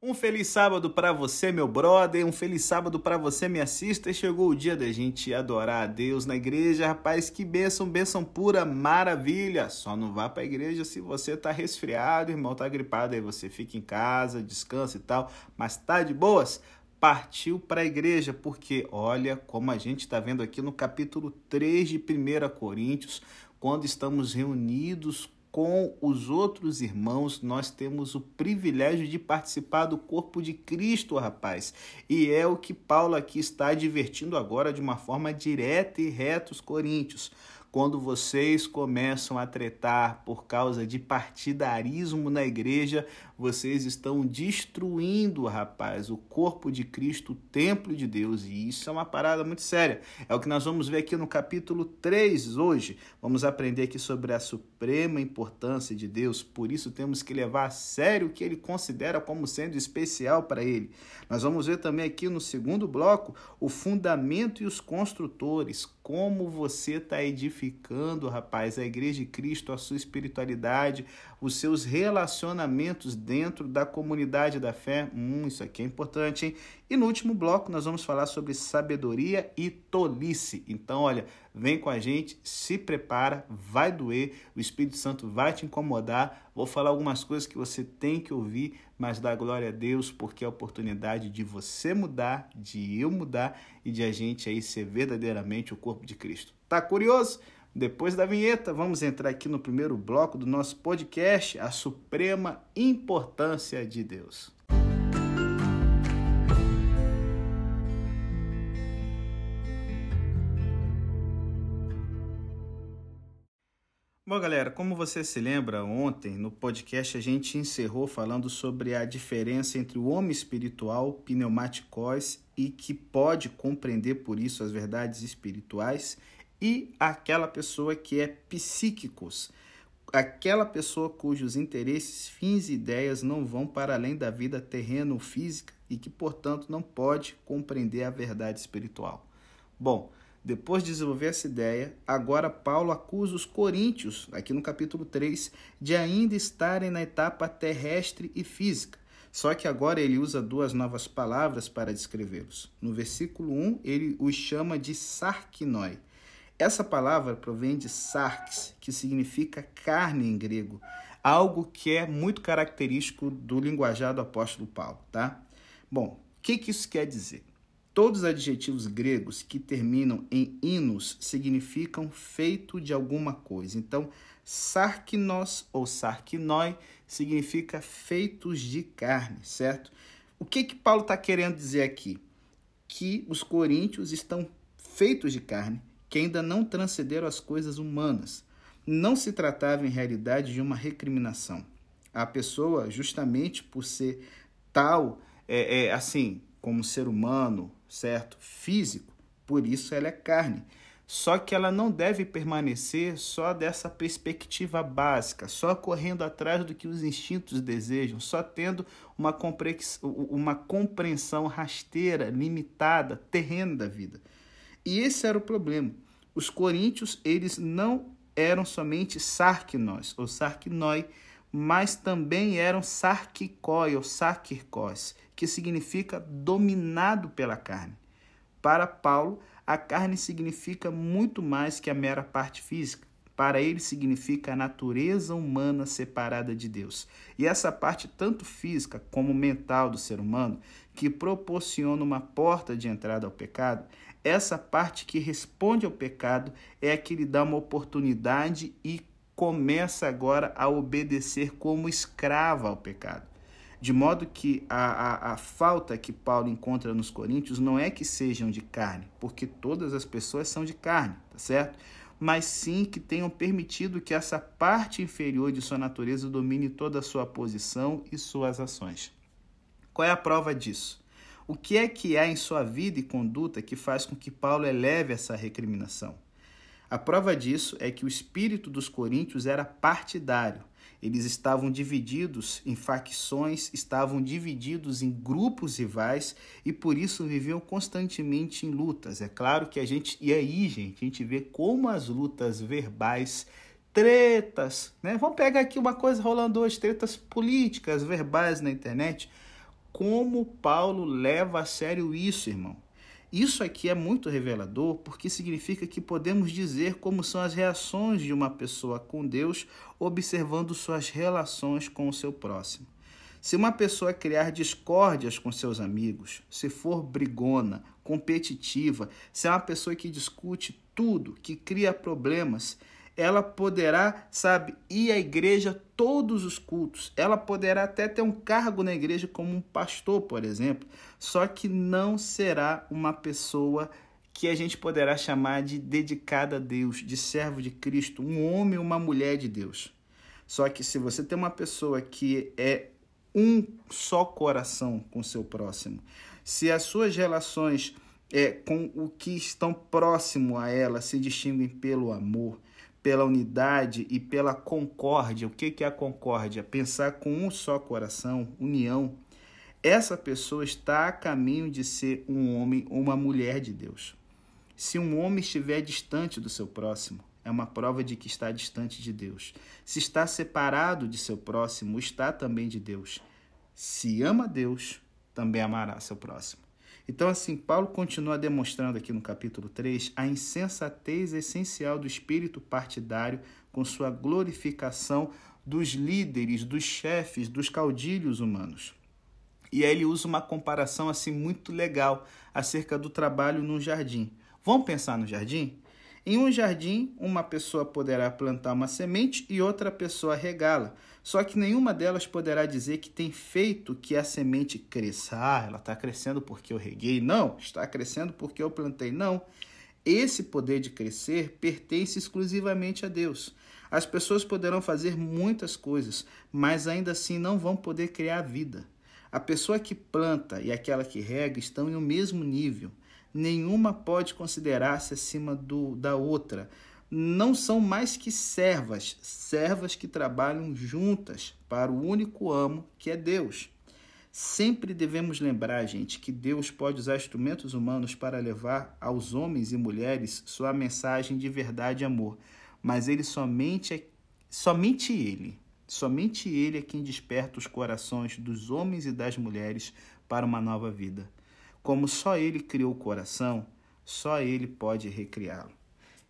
Um feliz sábado para você, meu brother. Um feliz sábado para você, me assista. Chegou o dia da gente adorar a Deus na igreja, rapaz. Que bênção, bênção pura, maravilha. Só não vá para a igreja se você tá resfriado, irmão, tá gripado. Aí você fica em casa, descansa e tal. Mas tá de boas? Partiu para a igreja, porque olha como a gente está vendo aqui no capítulo 3 de 1 Coríntios, quando estamos reunidos com os outros irmãos, nós temos o privilégio de participar do corpo de Cristo, rapaz. E é o que Paulo aqui está advertindo agora de uma forma direta e reta os coríntios. Quando vocês começam a tretar por causa de partidarismo na igreja, vocês estão destruindo, rapaz, o corpo de Cristo, o templo de Deus. E isso é uma parada muito séria. É o que nós vamos ver aqui no capítulo 3 hoje. Vamos aprender aqui sobre a suprema importância de Deus. Por isso temos que levar a sério o que ele considera como sendo especial para ele. Nós vamos ver também aqui no segundo bloco o fundamento e os construtores. Como você está edificando, rapaz, a igreja de Cristo, a sua espiritualidade, os seus relacionamentos dentro da comunidade da fé. Hum, isso aqui é importante, hein? E no último bloco nós vamos falar sobre sabedoria e tolice. Então, olha, vem com a gente, se prepara, vai doer, o Espírito Santo vai te incomodar. Vou falar algumas coisas que você tem que ouvir, mas dá glória a Deus, porque é a oportunidade de você mudar, de eu mudar e de a gente aí ser verdadeiramente o corpo de Cristo. Tá curioso? Depois da vinheta, vamos entrar aqui no primeiro bloco do nosso podcast, a suprema importância de Deus. Bom, galera, como você se lembra, ontem no podcast a gente encerrou falando sobre a diferença entre o homem espiritual, pneumaticós, e que pode compreender por isso as verdades espirituais, e aquela pessoa que é psíquicos, aquela pessoa cujos interesses, fins e ideias não vão para além da vida terreno-física e que, portanto, não pode compreender a verdade espiritual. Bom, depois de desenvolver essa ideia, agora Paulo acusa os coríntios, aqui no capítulo 3, de ainda estarem na etapa terrestre e física. Só que agora ele usa duas novas palavras para descrevê-los. No versículo 1, ele os chama de sarkinoi. Essa palavra provém de sarx, que significa carne em grego, algo que é muito característico do linguajar do apóstolo Paulo, tá? Bom, o que, que isso quer dizer? Todos os adjetivos gregos que terminam em inos significam feito de alguma coisa. Então, sarkinos ou sarkinoi significa feitos de carne, certo? O que que Paulo está querendo dizer aqui? Que os coríntios estão feitos de carne, que ainda não transcenderam as coisas humanas. Não se tratava em realidade de uma recriminação. A pessoa, justamente por ser tal, é, é assim, como ser humano, certo? Físico, por isso ela é carne. Só que ela não deve permanecer só dessa perspectiva básica, só correndo atrás do que os instintos desejam, só tendo uma, uma compreensão rasteira, limitada, terrena da vida. E esse era o problema. Os coríntios, eles não eram somente sarquinós ou sarquinói, mas também eram sarquicói ou sarquircós, que significa dominado pela carne. Para Paulo, a carne significa muito mais que a mera parte física. Para ele significa a natureza humana separada de Deus. E essa parte, tanto física como mental do ser humano, que proporciona uma porta de entrada ao pecado, essa parte que responde ao pecado é a que lhe dá uma oportunidade e começa agora a obedecer como escrava ao pecado. De modo que a, a, a, falta que Paulo encontra nos coríntios não é que sejam de carne, porque todas as pessoas são de carne, tá certo? Mas sim que tenham permitido que essa parte inferior de sua natureza domine toda a sua posição e suas ações. Qual é a prova disso? O que é que há em sua vida e conduta que faz com que Paulo eleve essa recriminação? A prova disso é que o espírito dos coríntios era partidário eles estavam divididos em facções, estavam divididos em grupos rivais e por isso viviam constantemente em lutas. É claro que a gente, e aí, gente, a gente vê como as lutas verbais, tretas, né? Vamos pegar aqui uma coisa rolando hoje, tretas políticas, verbais na internet, como Paulo leva a sério isso, irmão. Isso aqui é muito revelador porque significa que podemos dizer como são as reações de uma pessoa com Deus observando suas relações com o seu próximo. Se uma pessoa criar discórdias com seus amigos, se for brigona, competitiva, se é uma pessoa que discute tudo, que cria problemas, ela poderá, sabe, ir à igreja todos os cultos. Ela poderá até ter um cargo na igreja como um pastor, por exemplo, só que não será uma pessoa que a gente poderá chamar de dedicada a Deus, de servo de Cristo, um homem ou uma mulher de Deus. Só que se você tem uma pessoa que é um só coração com seu próximo, se as suas relações é, com o que estão próximo a ela se distinguem pelo amor, pela unidade e pela concórdia. O que é a concórdia? Pensar com um só coração, união. Essa pessoa está a caminho de ser um homem ou uma mulher de Deus. Se um homem estiver distante do seu próximo, é uma prova de que está distante de Deus. Se está separado de seu próximo, está também de Deus. Se ama Deus, também amará seu próximo. Então, assim, Paulo continua demonstrando aqui no capítulo 3 a insensatez essencial do espírito partidário com sua glorificação dos líderes, dos chefes, dos caudilhos humanos. E aí ele usa uma comparação assim muito legal acerca do trabalho num jardim. Vamos pensar no jardim? Em um jardim, uma pessoa poderá plantar uma semente e outra pessoa regá-la. Só que nenhuma delas poderá dizer que tem feito que a semente cresça. Ah, ela está crescendo porque eu reguei. Não, está crescendo porque eu plantei. Não. Esse poder de crescer pertence exclusivamente a Deus. As pessoas poderão fazer muitas coisas, mas ainda assim não vão poder criar vida. A pessoa que planta e aquela que rega estão em um mesmo nível nenhuma pode considerar-se acima do, da outra. Não são mais que servas, servas que trabalham juntas para o único amo que é Deus. Sempre devemos lembrar, gente, que Deus pode usar instrumentos humanos para levar aos homens e mulheres sua mensagem de verdade e amor, mas ele somente é somente ele, somente ele é quem desperta os corações dos homens e das mulheres para uma nova vida. Como só ele criou o coração, só ele pode recriá-lo.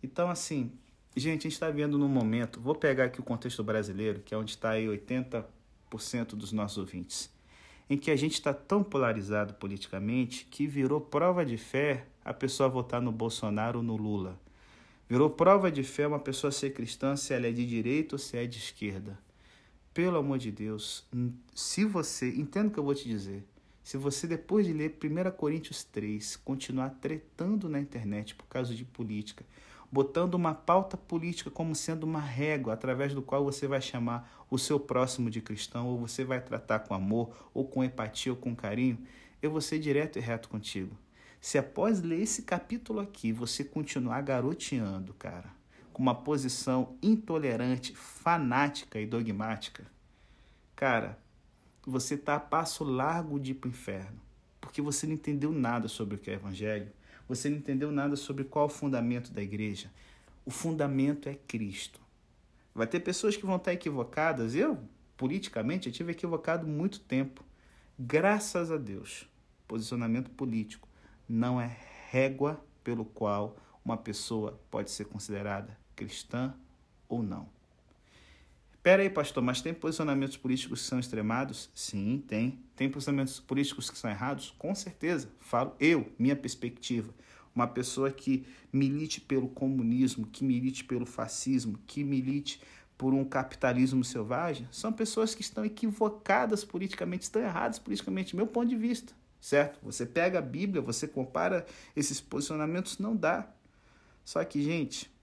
Então, assim, gente, a gente está vendo num momento, vou pegar aqui o contexto brasileiro, que é onde está aí 80% dos nossos ouvintes, em que a gente está tão polarizado politicamente que virou prova de fé a pessoa votar no Bolsonaro ou no Lula. Virou prova de fé uma pessoa ser cristã se ela é de direita ou se é de esquerda. Pelo amor de Deus, se você, entenda o que eu vou te dizer, se você, depois de ler 1 Coríntios 3, continuar tretando na internet por causa de política, botando uma pauta política como sendo uma régua através do qual você vai chamar o seu próximo de cristão, ou você vai tratar com amor, ou com empatia, ou com carinho, eu vou ser direto e reto contigo. Se após ler esse capítulo aqui você continuar garoteando, cara, com uma posição intolerante, fanática e dogmática, cara, você está a passo largo de ir para o inferno, porque você não entendeu nada sobre o que é evangelho, você não entendeu nada sobre qual é o fundamento da igreja. O fundamento é Cristo. Vai ter pessoas que vão estar equivocadas. Eu, politicamente, eu tive equivocado muito tempo. Graças a Deus, posicionamento político não é régua pelo qual uma pessoa pode ser considerada cristã ou não. Pera aí, pastor, mas tem posicionamentos políticos que são extremados? Sim, tem. Tem posicionamentos políticos que são errados? Com certeza. Falo eu, minha perspectiva. Uma pessoa que milite pelo comunismo, que milite pelo fascismo, que milite por um capitalismo selvagem, são pessoas que estão equivocadas politicamente, estão erradas politicamente, meu ponto de vista, certo? Você pega a Bíblia, você compara esses posicionamentos, não dá. Só que, gente,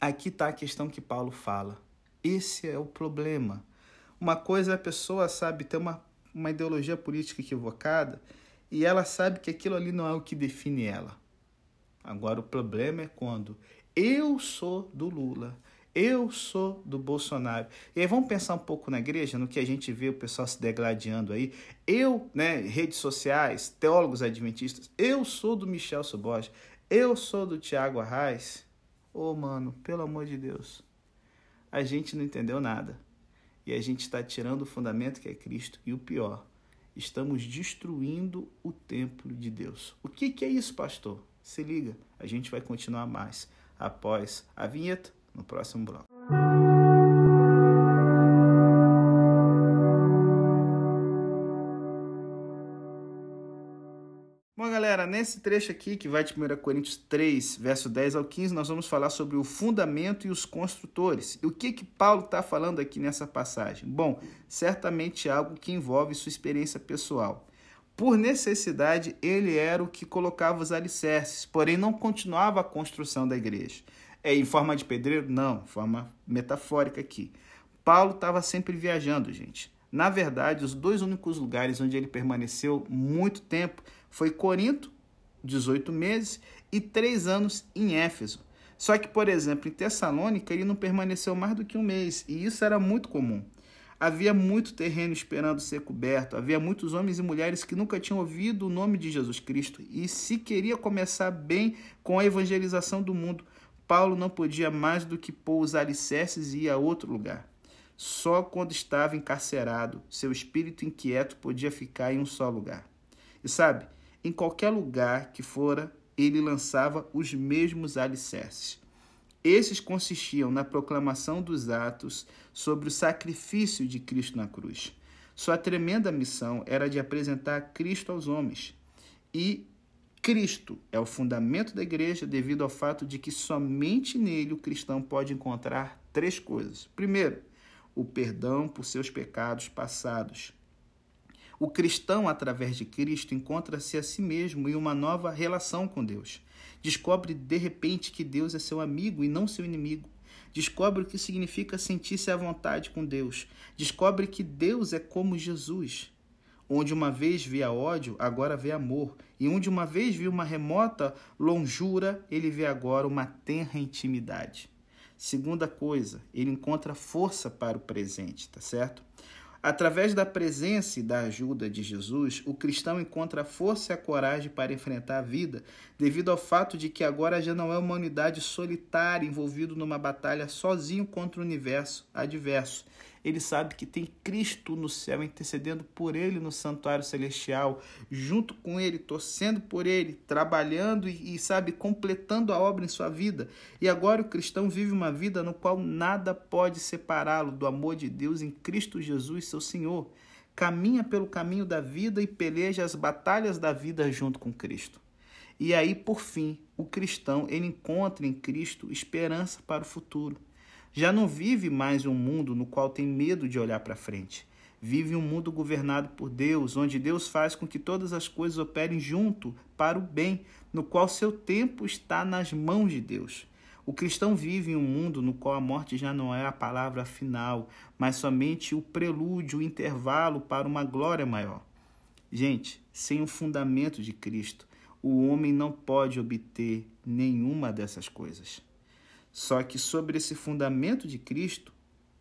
aqui está a questão que Paulo fala. Esse é o problema. Uma coisa é a pessoa, sabe, ter uma, uma ideologia política equivocada e ela sabe que aquilo ali não é o que define ela. Agora, o problema é quando eu sou do Lula, eu sou do Bolsonaro. E aí vamos pensar um pouco na igreja, no que a gente vê o pessoal se degladiando aí. Eu, né, redes sociais, teólogos adventistas, eu sou do Michel Soboja, eu sou do Tiago Arraes. Ô, oh, mano, pelo amor de Deus a gente não entendeu nada. E a gente está tirando o fundamento que é Cristo. E o pior estamos destruindo o templo de Deus. O que, que é isso, pastor? Se liga, a gente vai continuar mais após a vinheta no próximo bloco. Galera, nesse trecho aqui, que vai de 1 Coríntios 3, verso 10 ao 15, nós vamos falar sobre o fundamento e os construtores. E o que que Paulo está falando aqui nessa passagem? Bom, certamente algo que envolve sua experiência pessoal. Por necessidade, ele era o que colocava os alicerces, porém não continuava a construção da igreja. É em forma de pedreiro? Não, forma metafórica aqui. Paulo estava sempre viajando, gente. Na verdade, os dois únicos lugares onde ele permaneceu muito tempo foi Corinto, 18 meses, e três anos em Éfeso. Só que, por exemplo, em Tessalônica, ele não permaneceu mais do que um mês, e isso era muito comum. Havia muito terreno esperando ser coberto, havia muitos homens e mulheres que nunca tinham ouvido o nome de Jesus Cristo, e se queria começar bem com a evangelização do mundo, Paulo não podia mais do que os alicerces e ir a outro lugar. Só quando estava encarcerado, seu espírito inquieto podia ficar em um só lugar. E sabe, em qualquer lugar que fora, ele lançava os mesmos alicerces. Esses consistiam na proclamação dos atos sobre o sacrifício de Cristo na cruz. Sua tremenda missão era de apresentar Cristo aos homens. E Cristo é o fundamento da igreja devido ao fato de que somente nele o cristão pode encontrar três coisas. Primeiro, o perdão por seus pecados passados. O cristão, através de Cristo, encontra-se a si mesmo em uma nova relação com Deus. Descobre de repente que Deus é seu amigo e não seu inimigo. Descobre o que significa sentir-se à vontade com Deus. Descobre que Deus é como Jesus. Onde uma vez via ódio, agora vê amor. E onde uma vez viu uma remota longura, ele vê agora uma tenra intimidade. Segunda coisa, ele encontra força para o presente, tá certo? Através da presença e da ajuda de Jesus, o cristão encontra a força e a coragem para enfrentar a vida, devido ao fato de que agora já não é uma unidade solitária envolvido numa batalha sozinho contra o universo adverso, ele sabe que tem Cristo no céu intercedendo por ele no santuário celestial, junto com ele, torcendo por ele, trabalhando e, e sabe, completando a obra em sua vida. E agora o cristão vive uma vida no qual nada pode separá-lo do amor de Deus em Cristo Jesus, seu Senhor. Caminha pelo caminho da vida e peleja as batalhas da vida junto com Cristo. E aí, por fim, o cristão ele encontra em Cristo esperança para o futuro já não vive mais um mundo no qual tem medo de olhar para frente. Vive um mundo governado por Deus, onde Deus faz com que todas as coisas operem junto para o bem, no qual seu tempo está nas mãos de Deus. O cristão vive em um mundo no qual a morte já não é a palavra final, mas somente o prelúdio, o intervalo para uma glória maior. Gente, sem o fundamento de Cristo, o homem não pode obter nenhuma dessas coisas. Só que sobre esse fundamento de Cristo,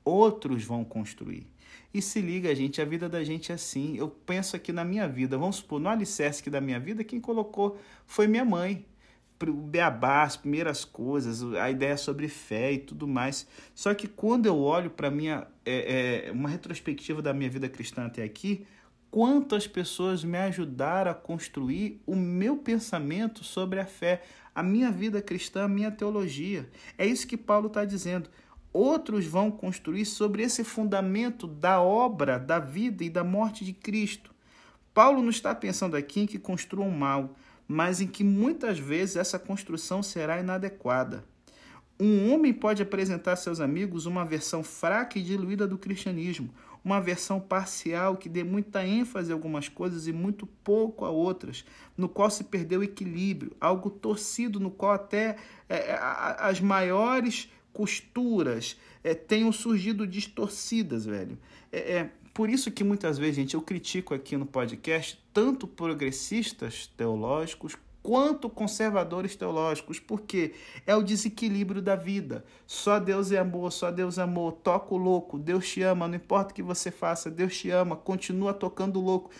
outros vão construir. E se liga, gente, a vida da gente é assim. Eu penso aqui na minha vida, vamos supor, no alicerce da minha vida, quem colocou foi minha mãe. O beabá, as primeiras coisas, a ideia sobre fé e tudo mais. Só que quando eu olho para minha é, é, uma retrospectiva da minha vida cristã até aqui, quantas pessoas me ajudaram a construir o meu pensamento sobre a fé, a minha vida cristã, a minha teologia. É isso que Paulo está dizendo. Outros vão construir sobre esse fundamento da obra, da vida e da morte de Cristo. Paulo não está pensando aqui em que construam mal, mas em que muitas vezes essa construção será inadequada. Um homem pode apresentar a seus amigos uma versão fraca e diluída do cristianismo, uma versão parcial que dê muita ênfase a algumas coisas e muito pouco a outras, no qual se perdeu o equilíbrio, algo torcido, no qual até é, é as maiores costuras é, tenham surgido distorcidas, velho. É, é por isso que muitas vezes, gente, eu critico aqui no podcast tanto progressistas teológicos quanto conservadores teológicos, porque é o desequilíbrio da vida. Só Deus é amor, só Deus é amor. Toca o louco, Deus te ama, não importa o que você faça, Deus te ama, continua tocando o louco.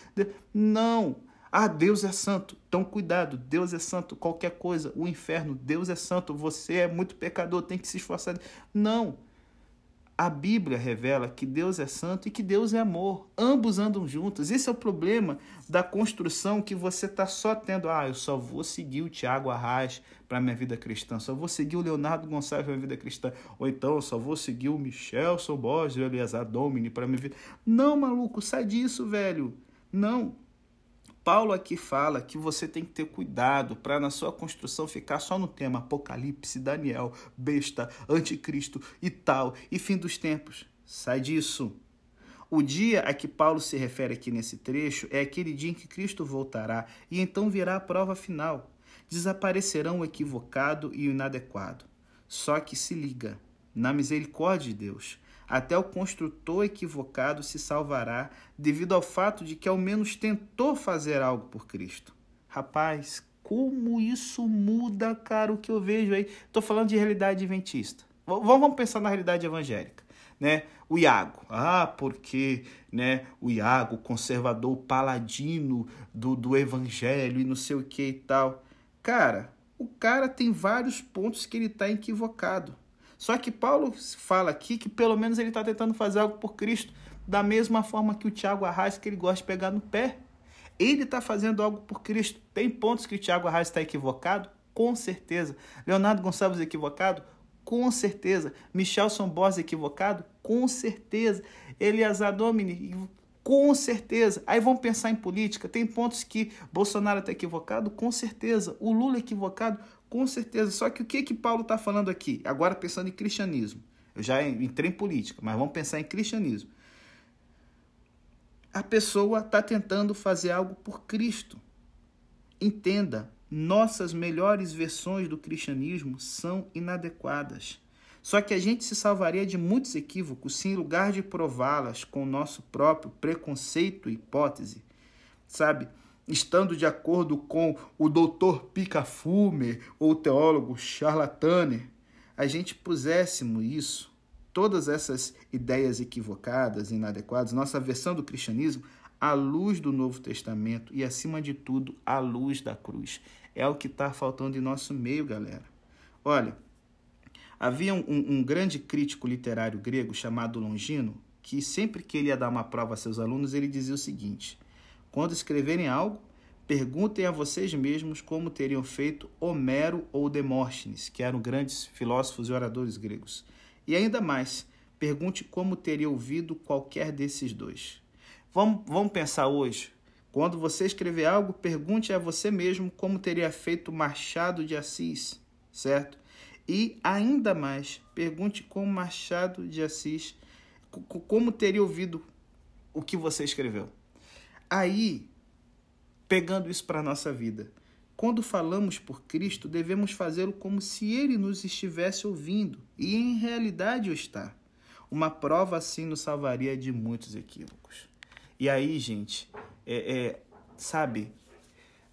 Não! Ah, Deus é santo. Então cuidado, Deus é santo. Qualquer coisa, o inferno, Deus é santo. Você é muito pecador, tem que se esforçar. Não. A Bíblia revela que Deus é santo e que Deus é amor. Ambos andam juntos. Esse é o problema da construção que você está só tendo. Ah, eu só vou seguir o Tiago Arraes para minha vida cristã, só vou seguir o Leonardo Gonçalves para minha vida cristã, ou então eu só vou seguir o Michel Borges, o Eliasar Domini para minha vida. Não, maluco, sai disso, velho. Não. Paulo aqui fala que você tem que ter cuidado para na sua construção ficar só no tema Apocalipse, Daniel, besta, anticristo e tal, e fim dos tempos. Sai disso. O dia a que Paulo se refere aqui nesse trecho é aquele dia em que Cristo voltará e então virá a prova final. Desaparecerão o equivocado e o inadequado. Só que se liga, na misericórdia de Deus, até o construtor equivocado se salvará devido ao fato de que ao menos tentou fazer algo por Cristo. Rapaz, como isso muda, cara, o que eu vejo aí. Estou falando de realidade adventista. Vamos pensar na realidade evangélica. Né? O Iago, ah, porque né, o Iago, conservador, paladino do, do evangelho e não sei o que e tal. Cara, o cara tem vários pontos que ele está equivocado. Só que Paulo fala aqui que pelo menos ele está tentando fazer algo por Cristo, da mesma forma que o Tiago Arraes, que ele gosta de pegar no pé. Ele está fazendo algo por Cristo. Tem pontos que o Tiago Arraes está equivocado? Com certeza. Leonardo Gonçalves equivocado? Com certeza. Michelson Borges equivocado? Com certeza. Eliasar Domini com certeza. Aí vamos pensar em política. Tem pontos que Bolsonaro está equivocado? Com certeza. O Lula equivocado? Com certeza. Só que o que que Paulo está falando aqui? Agora pensando em cristianismo. Eu já entrei em política, mas vamos pensar em cristianismo. A pessoa está tentando fazer algo por Cristo. Entenda, nossas melhores versões do cristianismo são inadequadas. Só que a gente se salvaria de muitos equívocos se, em lugar de prová-las com o nosso próprio preconceito e hipótese, sabe? Estando de acordo com o doutor Picafume ou o teólogo Charlataner, a gente puséssemos isso, todas essas ideias equivocadas, inadequadas, nossa versão do cristianismo, à luz do Novo Testamento e, acima de tudo, à luz da cruz. É o que está faltando em nosso meio, galera. Olha, Havia um, um, grande crítico literário grego chamado Longino, que sempre que ele ia dar uma prova a seus alunos, ele dizia o seguinte: quando escreverem algo, perguntem a vocês mesmos como teriam feito Homero ou Demóstenes, que eram grandes filósofos e oradores gregos. E ainda mais, pergunte como teria ouvido qualquer desses dois. Vamos, vamos pensar hoje. Quando você escrever algo, pergunte a você mesmo como teria feito Machado de Assis, certo? E ainda mais, pergunte como Machado de Assis, como teria ouvido o que você escreveu. Aí, pegando isso para a nossa vida, quando falamos por Cristo, devemos fazê-lo como se ele nos estivesse ouvindo, e em realidade o está. Uma prova assim nos salvaria de muitos equívocos. E aí, gente, é, é, sabe,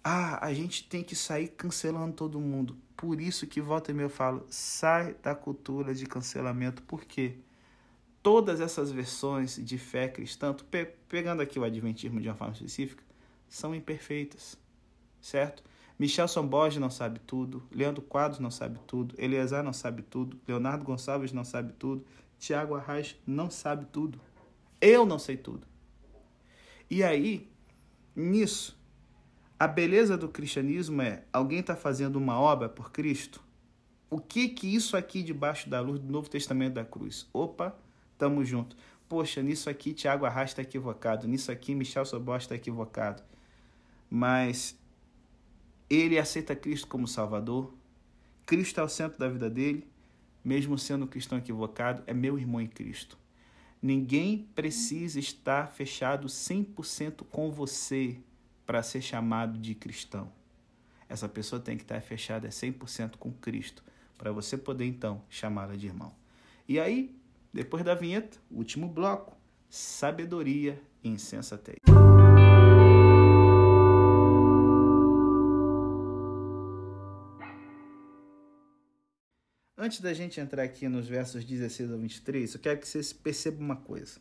ah, a gente tem que sair cancelando todo mundo. Por isso que volta e meia eu falo, sai da cultura de cancelamento, porque todas essas versões de fé cristã, pe pegando aqui o adventismo de uma forma específica, são imperfeitas, certo? Michelson Borges não sabe tudo, Leandro Quadros não sabe tudo, Eleazar não sabe tudo, Leonardo Gonçalves não sabe tudo, Tiago Arraes não sabe tudo. Eu não sei tudo. E aí, nisso, a beleza do cristianismo é alguém está fazendo uma obra por Cristo. O que que isso aqui debaixo da luz do Novo Testamento da cruz? Opa, tamo junto. Poxa, nisso aqui Tiago Arrasta está equivocado, nisso aqui Michel Sobos está equivocado. Mas ele aceita Cristo como Salvador. Cristo é o centro da vida dele, mesmo sendo um cristão equivocado, é meu irmão em Cristo. Ninguém precisa estar fechado 100% com você para ser chamado de cristão. Essa pessoa tem que estar fechada 100% com Cristo, para você poder então chamá-la de irmão. E aí, depois da vinheta, último bloco, sabedoria e insensatez. Antes da gente entrar aqui nos versos 16 a 23, eu quero que vocês percebam uma coisa.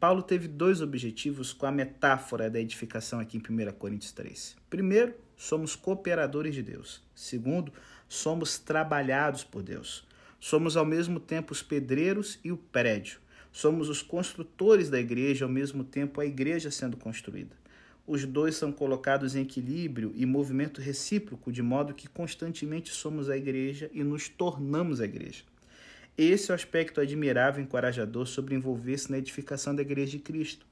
Paulo teve dois objetivos com a metáfora da edificação aqui em 1 Coríntios 3. Primeiro, somos cooperadores de Deus. Segundo, somos trabalhados por Deus. Somos ao mesmo tempo os pedreiros e o prédio. Somos os construtores da igreja, ao mesmo tempo a igreja sendo construída. Os dois são colocados em equilíbrio e movimento recíproco, de modo que constantemente somos a igreja e nos tornamos a igreja. Esse é o aspecto admirável e encorajador sobre envolver-se na edificação da igreja de Cristo.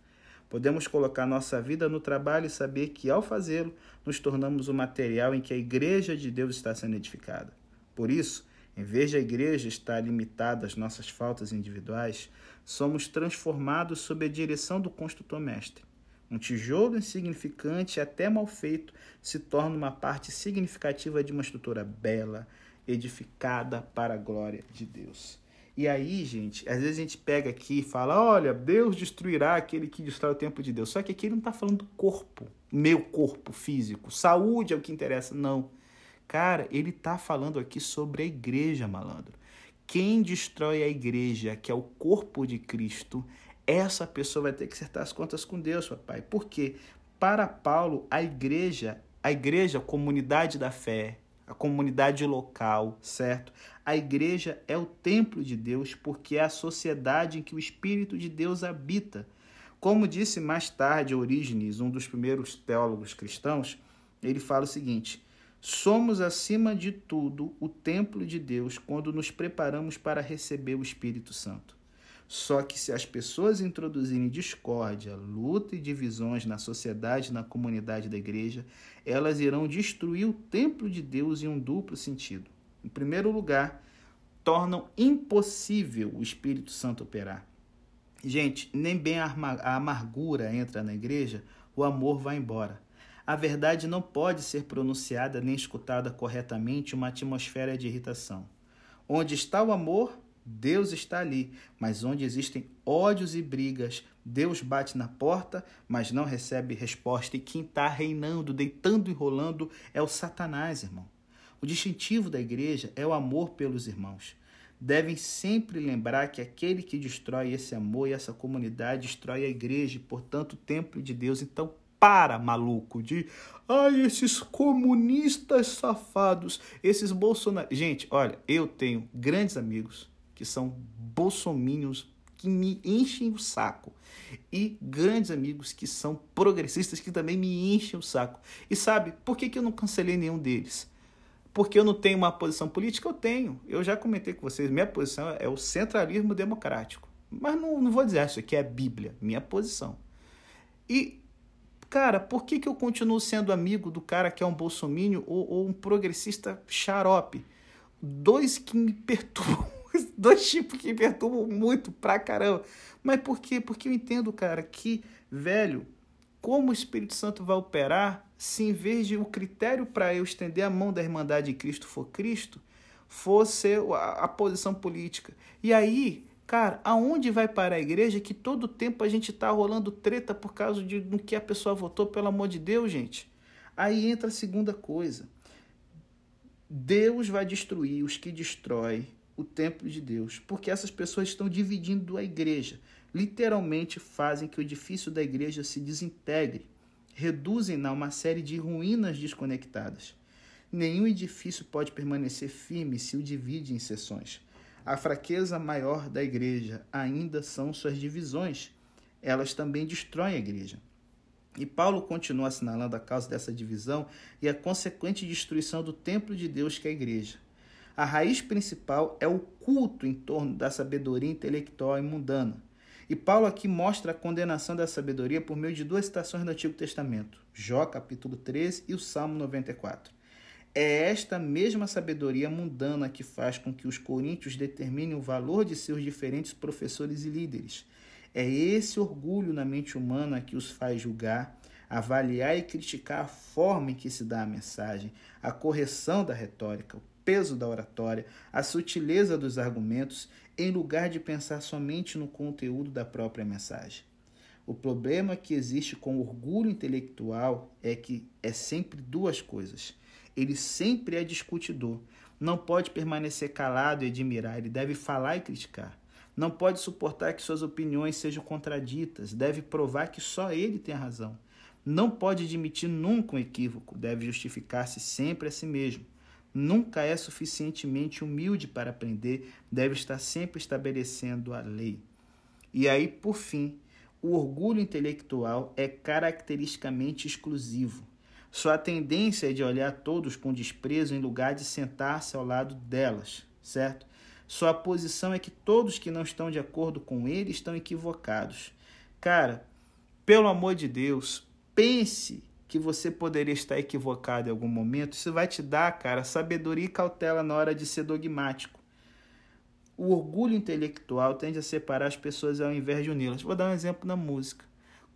Podemos colocar nossa vida no trabalho e saber que, ao fazê-lo, nos tornamos o material em que a igreja de Deus está sendo edificada. Por isso, em vez de a igreja estar limitada às nossas faltas individuais, somos transformados sob a direção do construtor mestre. Um tijolo insignificante, até mal feito, se torna uma parte significativa de uma estrutura bela, edificada para a glória de Deus. E aí, gente, às vezes a gente pega aqui e fala: olha, Deus destruirá aquele que destrói o templo de Deus. Só que aqui ele não está falando do corpo, meu corpo físico. Saúde é o que interessa. Não. Cara, ele está falando aqui sobre a igreja, malandro. Quem destrói a igreja, que é o corpo de Cristo, essa pessoa vai ter que acertar as contas com Deus, papai. Por quê? Para Paulo, a igreja, a igreja, a comunidade da fé, a comunidade local, certo? A igreja é o templo de Deus porque é a sociedade em que o Espírito de Deus habita. Como disse mais tarde Orígenes, um dos primeiros teólogos cristãos, ele fala o seguinte: Somos, acima de tudo, o templo de Deus quando nos preparamos para receber o Espírito Santo. Só que se as pessoas introduzirem discórdia, luta e divisões na sociedade, na comunidade da igreja, elas irão destruir o templo de Deus em um duplo sentido. Em primeiro lugar, tornam impossível o Espírito Santo operar. Gente, nem bem a amargura entra na igreja, o amor vai embora. A verdade não pode ser pronunciada nem escutada corretamente uma atmosfera de irritação. Onde está o amor, Deus está ali, mas onde existem ódios e brigas, Deus bate na porta, mas não recebe resposta. E quem está reinando, deitando e rolando é o Satanás, irmão. O distintivo da igreja é o amor pelos irmãos. Devem sempre lembrar que aquele que destrói esse amor e essa comunidade destrói a igreja e, portanto, o templo de Deus. Então, para, maluco, de ai, esses comunistas safados, esses bolsonaristas. Gente, olha, eu tenho grandes amigos que são bolsomínios que me enchem o saco. E grandes amigos que são progressistas que também me enchem o saco. E sabe, por que, que eu não cancelei nenhum deles? Porque eu não tenho uma posição política? Eu tenho. Eu já comentei com vocês, minha posição é o centralismo democrático. Mas não, não vou dizer isso aqui é Bíblia, minha posição. E Cara, por que, que eu continuo sendo amigo do cara que é um bolsomínio ou, ou um progressista xarope? Dois que me perturbam, dois tipos que me perturbam muito pra caramba. Mas por quê? Porque eu entendo, cara, que, velho, como o Espírito Santo vai operar se em vez de o critério para eu estender a mão da Irmandade de Cristo for Cristo, fosse a, a posição política. E aí Cara, aonde vai parar a igreja que todo tempo a gente tá rolando treta por causa de no que a pessoa votou, pelo amor de Deus, gente? Aí entra a segunda coisa. Deus vai destruir os que destrói o templo de Deus, porque essas pessoas estão dividindo a igreja. Literalmente fazem que o edifício da igreja se desintegre, reduzem-na a uma série de ruínas desconectadas. Nenhum edifício pode permanecer firme se o divide em seções. A fraqueza maior da igreja ainda são suas divisões. Elas também destroem a igreja. E Paulo continua assinalando a causa dessa divisão e a consequente destruição do templo de Deus que é a igreja. A raiz principal é o culto em torno da sabedoria intelectual e mundana. E Paulo aqui mostra a condenação da sabedoria por meio de duas citações do Antigo Testamento, Jó capítulo 13 e o Salmo 94. É esta mesma sabedoria mundana que faz com que os coríntios determinem o valor de seus diferentes professores e líderes. É esse orgulho na mente humana que os faz julgar, avaliar e criticar a forma em que se dá a mensagem, a correção da retórica, o peso da oratória, a sutileza dos argumentos, em lugar de pensar somente no conteúdo da própria mensagem. O problema que existe com o orgulho intelectual é que é sempre duas coisas ele sempre é discutidor. Não pode permanecer calado e admirar, ele deve falar e criticar. Não pode suportar que suas opiniões sejam contraditas, deve provar que só ele tem razão. Não pode admitir nunca um equívoco, deve justificar-se sempre a si mesmo. nunca é suficientemente humilde para aprender, deve estar sempre estabelecendo a lei. E aí, por fim, o orgulho intelectual é caracteristicamente exclusivo. Sua tendência é de olhar todos com desprezo em lugar de sentar-se ao lado delas, certo? Sua posição é que todos que não estão de acordo com ele estão equivocados. Cara, pelo amor de Deus, pense que você poderia estar equivocado em algum momento, isso vai te dar, cara, sabedoria e cautela na hora de ser dogmático. O orgulho intelectual tende a separar as pessoas ao invés de uni-las. Vou dar um exemplo na música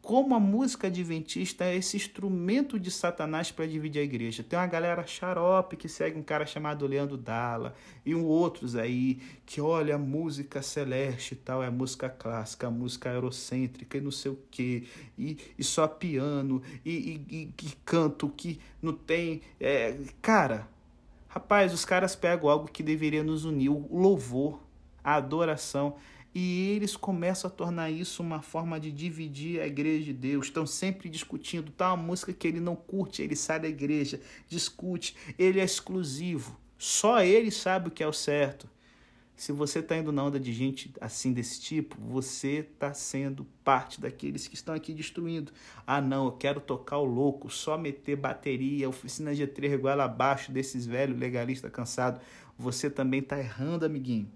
como a música adventista é esse instrumento de Satanás para dividir a igreja. Tem uma galera xarope que segue um cara chamado Leandro Dalla e outros aí que olha a música celeste e tal, é a música clássica, a música eurocêntrica e não sei o que, e, e só piano e, e, e, e canto que não tem. É, cara, rapaz, os caras pegam algo que deveria nos unir, o louvor, a adoração e eles começam a tornar isso uma forma de dividir a igreja de Deus. Estão sempre discutindo tal tá, música que ele não curte, ele sai da igreja, discute, ele é exclusivo. Só ele sabe o que é o certo. Se você está indo na onda de gente assim desse tipo, você está sendo parte daqueles que estão aqui destruindo. Ah, não, eu quero tocar o louco, só meter bateria, oficina G3 igual abaixo desses velhos legalistas cansados. Você também está errando, amiguinho.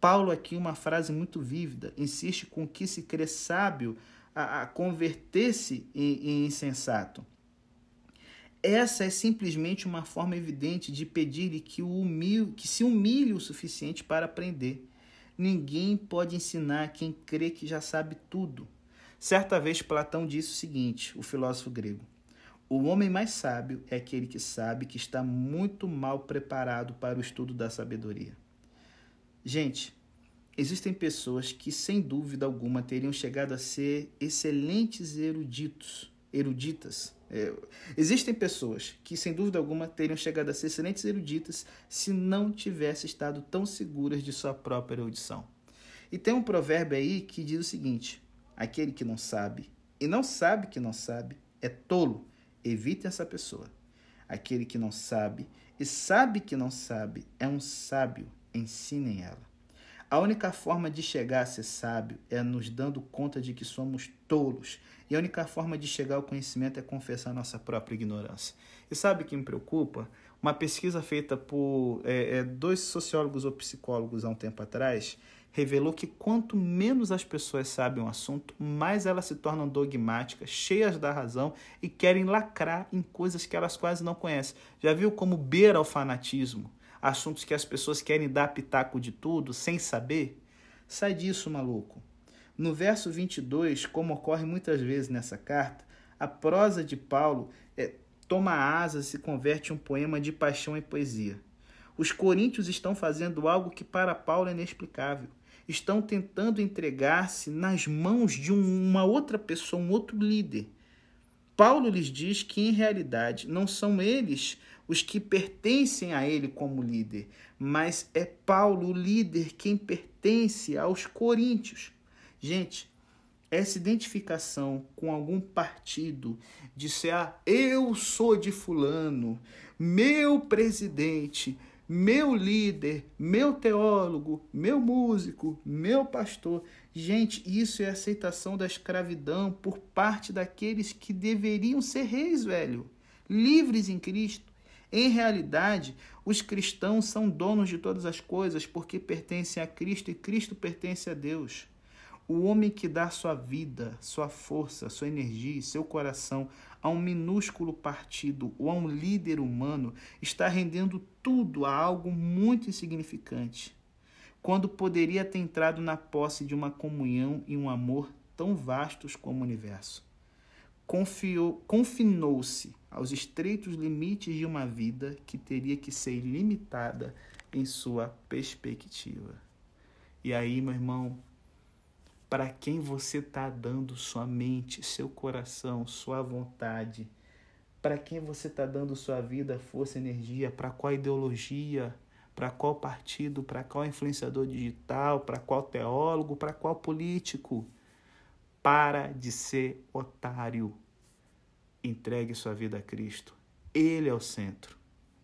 Paulo, aqui, uma frase muito vívida, insiste com que se crê sábio a, a converter-se em, em insensato. Essa é simplesmente uma forma evidente de pedir que, que se humilhe o suficiente para aprender. Ninguém pode ensinar quem crê que já sabe tudo. Certa vez Platão disse o seguinte, o filósofo grego: O homem mais sábio é aquele que sabe que está muito mal preparado para o estudo da sabedoria. Gente, existem pessoas que, sem dúvida alguma, teriam chegado a ser excelentes eruditos, eruditas. É, existem pessoas que, sem dúvida alguma, teriam chegado a ser excelentes eruditas se não tivessem estado tão seguras de sua própria erudição. E tem um provérbio aí que diz o seguinte: aquele que não sabe e não sabe que não sabe é tolo. Evitem essa pessoa. Aquele que não sabe e sabe que não sabe é um sábio ensinem ela. A única forma de chegar a ser sábio é nos dando conta de que somos tolos. E a única forma de chegar ao conhecimento é confessar nossa própria ignorância. E sabe o que me preocupa? Uma pesquisa feita por é, é, dois sociólogos ou psicólogos há um tempo atrás revelou que quanto menos as pessoas sabem um assunto, mais elas se tornam dogmáticas, cheias da razão e querem lacrar em coisas que elas quase não conhecem. Já viu como beira ao fanatismo? Assuntos que as pessoas querem dar pitaco de tudo sem saber? Sai disso, maluco. No verso 22, como ocorre muitas vezes nessa carta, a prosa de Paulo é, toma asas e se converte em um poema de paixão e poesia. Os coríntios estão fazendo algo que para Paulo é inexplicável. Estão tentando entregar-se nas mãos de uma outra pessoa, um outro líder. Paulo lhes diz que, em realidade, não são eles os que pertencem a ele como líder, mas é Paulo, o líder, quem pertence aos coríntios. Gente, essa identificação com algum partido, de ser, ah, eu sou de Fulano, meu presidente, meu líder, meu teólogo, meu músico, meu pastor. Gente, isso é aceitação da escravidão por parte daqueles que deveriam ser reis, velho, livres em Cristo. Em realidade, os cristãos são donos de todas as coisas porque pertencem a Cristo e Cristo pertence a Deus. O homem que dá sua vida, sua força, sua energia e seu coração a um minúsculo partido ou a um líder humano está rendendo tudo a algo muito insignificante, quando poderia ter entrado na posse de uma comunhão e um amor tão vastos como o universo. Confiou, confinou-se aos estreitos limites de uma vida que teria que ser limitada em sua perspectiva. E aí, meu irmão, para quem você está dando sua mente, seu coração, sua vontade, para quem você está dando sua vida, força, energia, para qual ideologia, para qual partido, para qual influenciador digital, para qual teólogo, para qual político. Para de ser otário. Entregue sua vida a Cristo. Ele é o centro.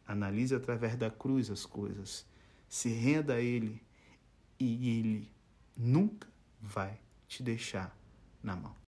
Analise através da cruz as coisas. Se renda a Ele e Ele nunca vai te deixar na mão.